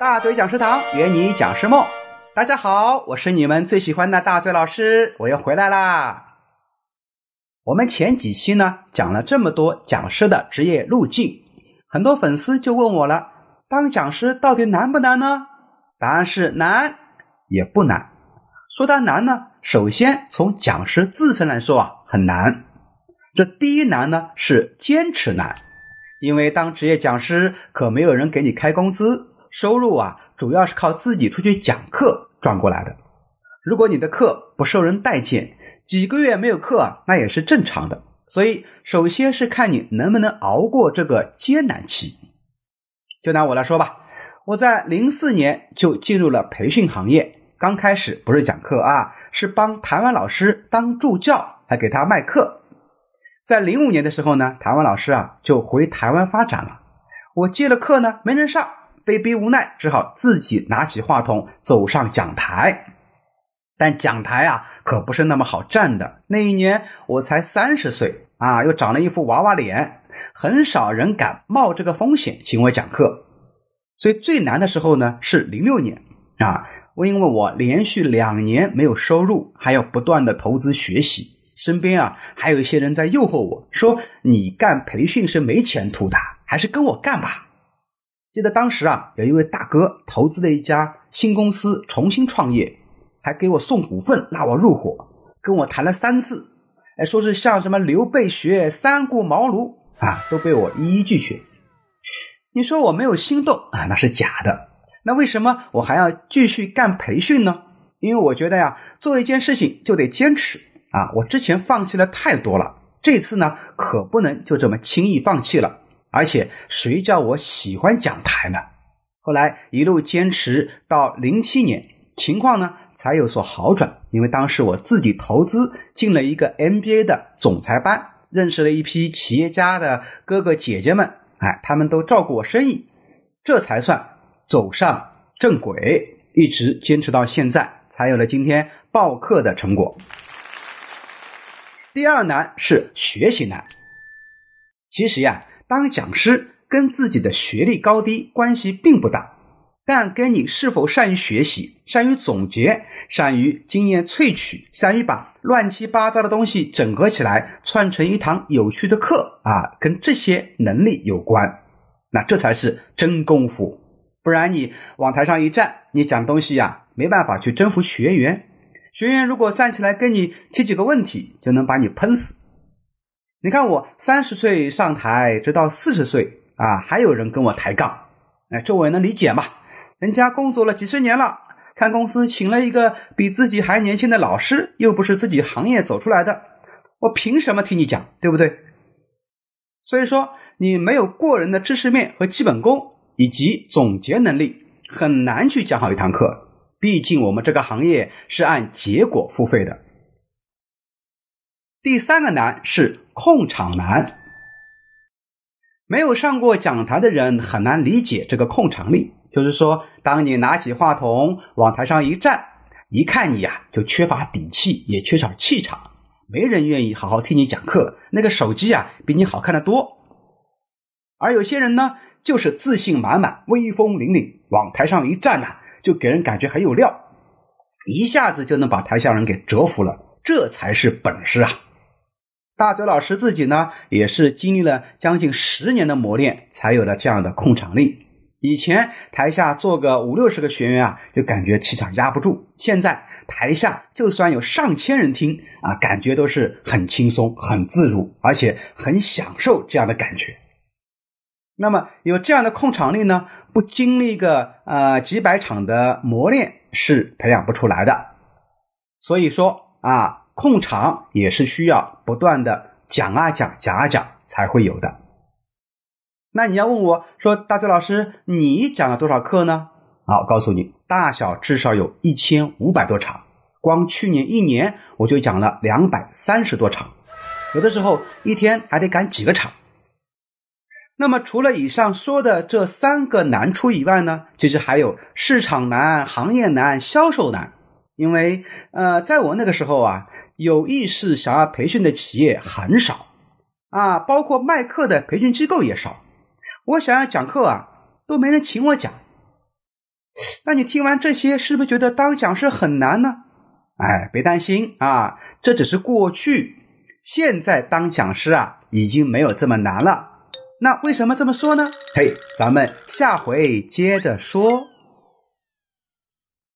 大嘴讲师堂约你讲师梦，大家好，我是你们最喜欢的大嘴老师，我又回来啦。我们前几期呢讲了这么多讲师的职业路径，很多粉丝就问我了：当讲师到底难不难呢？答案是难，也不难。说它难呢，首先从讲师自身来说啊，很难。这第一难呢是坚持难，因为当职业讲师可没有人给你开工资。收入啊，主要是靠自己出去讲课赚过来的。如果你的课不受人待见，几个月没有课，那也是正常的。所以，首先是看你能不能熬过这个艰难期。就拿我来说吧，我在零四年就进入了培训行业。刚开始不是讲课啊，是帮台湾老师当助教，还给他卖课。在零五年的时候呢，台湾老师啊就回台湾发展了，我接了课呢，没人上。被逼无奈，只好自己拿起话筒走上讲台。但讲台啊，可不是那么好站的。那一年我才三十岁啊，又长了一副娃娃脸，很少人敢冒这个风险请我讲课。所以最难的时候呢，是零六年啊，我因为我连续两年没有收入，还要不断的投资学习，身边啊还有一些人在诱惑我说：“你干培训是没前途的，还是跟我干吧。”记得当时啊，有一位大哥投资了一家新公司，重新创业，还给我送股份，拉我入伙，跟我谈了三次，哎，说是像什么刘备学三顾茅庐啊，都被我一一拒绝。你说我没有心动啊，那是假的。那为什么我还要继续干培训呢？因为我觉得呀，做一件事情就得坚持啊。我之前放弃了太多了，这次呢，可不能就这么轻易放弃了。而且谁叫我喜欢讲台呢？后来一路坚持到零七年，情况呢才有所好转。因为当时我自己投资进了一个 MBA 的总裁班，认识了一批企业家的哥哥姐姐们，哎，他们都照顾我生意，这才算走上正轨，一直坚持到现在，才有了今天报课的成果。第二难是学习难，其实呀。当讲师跟自己的学历高低关系并不大，但跟你是否善于学习、善于总结、善于经验萃取、善于把乱七八糟的东西整合起来串成一堂有趣的课啊，跟这些能力有关。那这才是真功夫，不然你往台上一站，你讲东西呀，没办法去征服学员。学员如果站起来跟你提几个问题，就能把你喷死。你看我三十岁上台，直到四十岁啊，还有人跟我抬杠，哎，这我也能理解嘛。人家工作了几十年了，看公司请了一个比自己还年轻的老师，又不是自己行业走出来的，我凭什么听你讲，对不对？所以说，你没有过人的知识面和基本功，以及总结能力，很难去讲好一堂课。毕竟我们这个行业是按结果付费的。第三个难是控场难，没有上过讲台的人很难理解这个控场力。就是说，当你拿起话筒往台上一站，一看你呀就缺乏底气，也缺少气场，没人愿意好好听你讲课。那个手机啊比你好看的多，而有些人呢就是自信满满、威风凛凛，往台上一站呐，就给人感觉很有料，一下子就能把台下人给折服了。这才是本事啊！大嘴老师自己呢，也是经历了将近十年的磨练，才有了这样的控场力。以前台下坐个五六十个学员啊，就感觉气场压不住；现在台下就算有上千人听啊，感觉都是很轻松、很自如，而且很享受这样的感觉。那么有这样的控场力呢，不经历个呃几百场的磨练是培养不出来的。所以说啊。控场也是需要不断的讲啊讲讲啊讲才会有的。那你要问我说，大嘴老师，你讲了多少课呢？好，告诉你，大小至少有一千五百多场，光去年一年我就讲了两百三十多场，有的时候一天还得赶几个场。那么除了以上说的这三个难处以外呢，其实还有市场难、行业难、销售难。因为呃，在我那个时候啊。有意识想要培训的企业很少啊，包括卖课的培训机构也少。我想要讲课啊，都没人请我讲。那你听完这些，是不是觉得当讲师很难呢？哎，别担心啊，这只是过去，现在当讲师啊，已经没有这么难了。那为什么这么说呢？嘿，咱们下回接着说。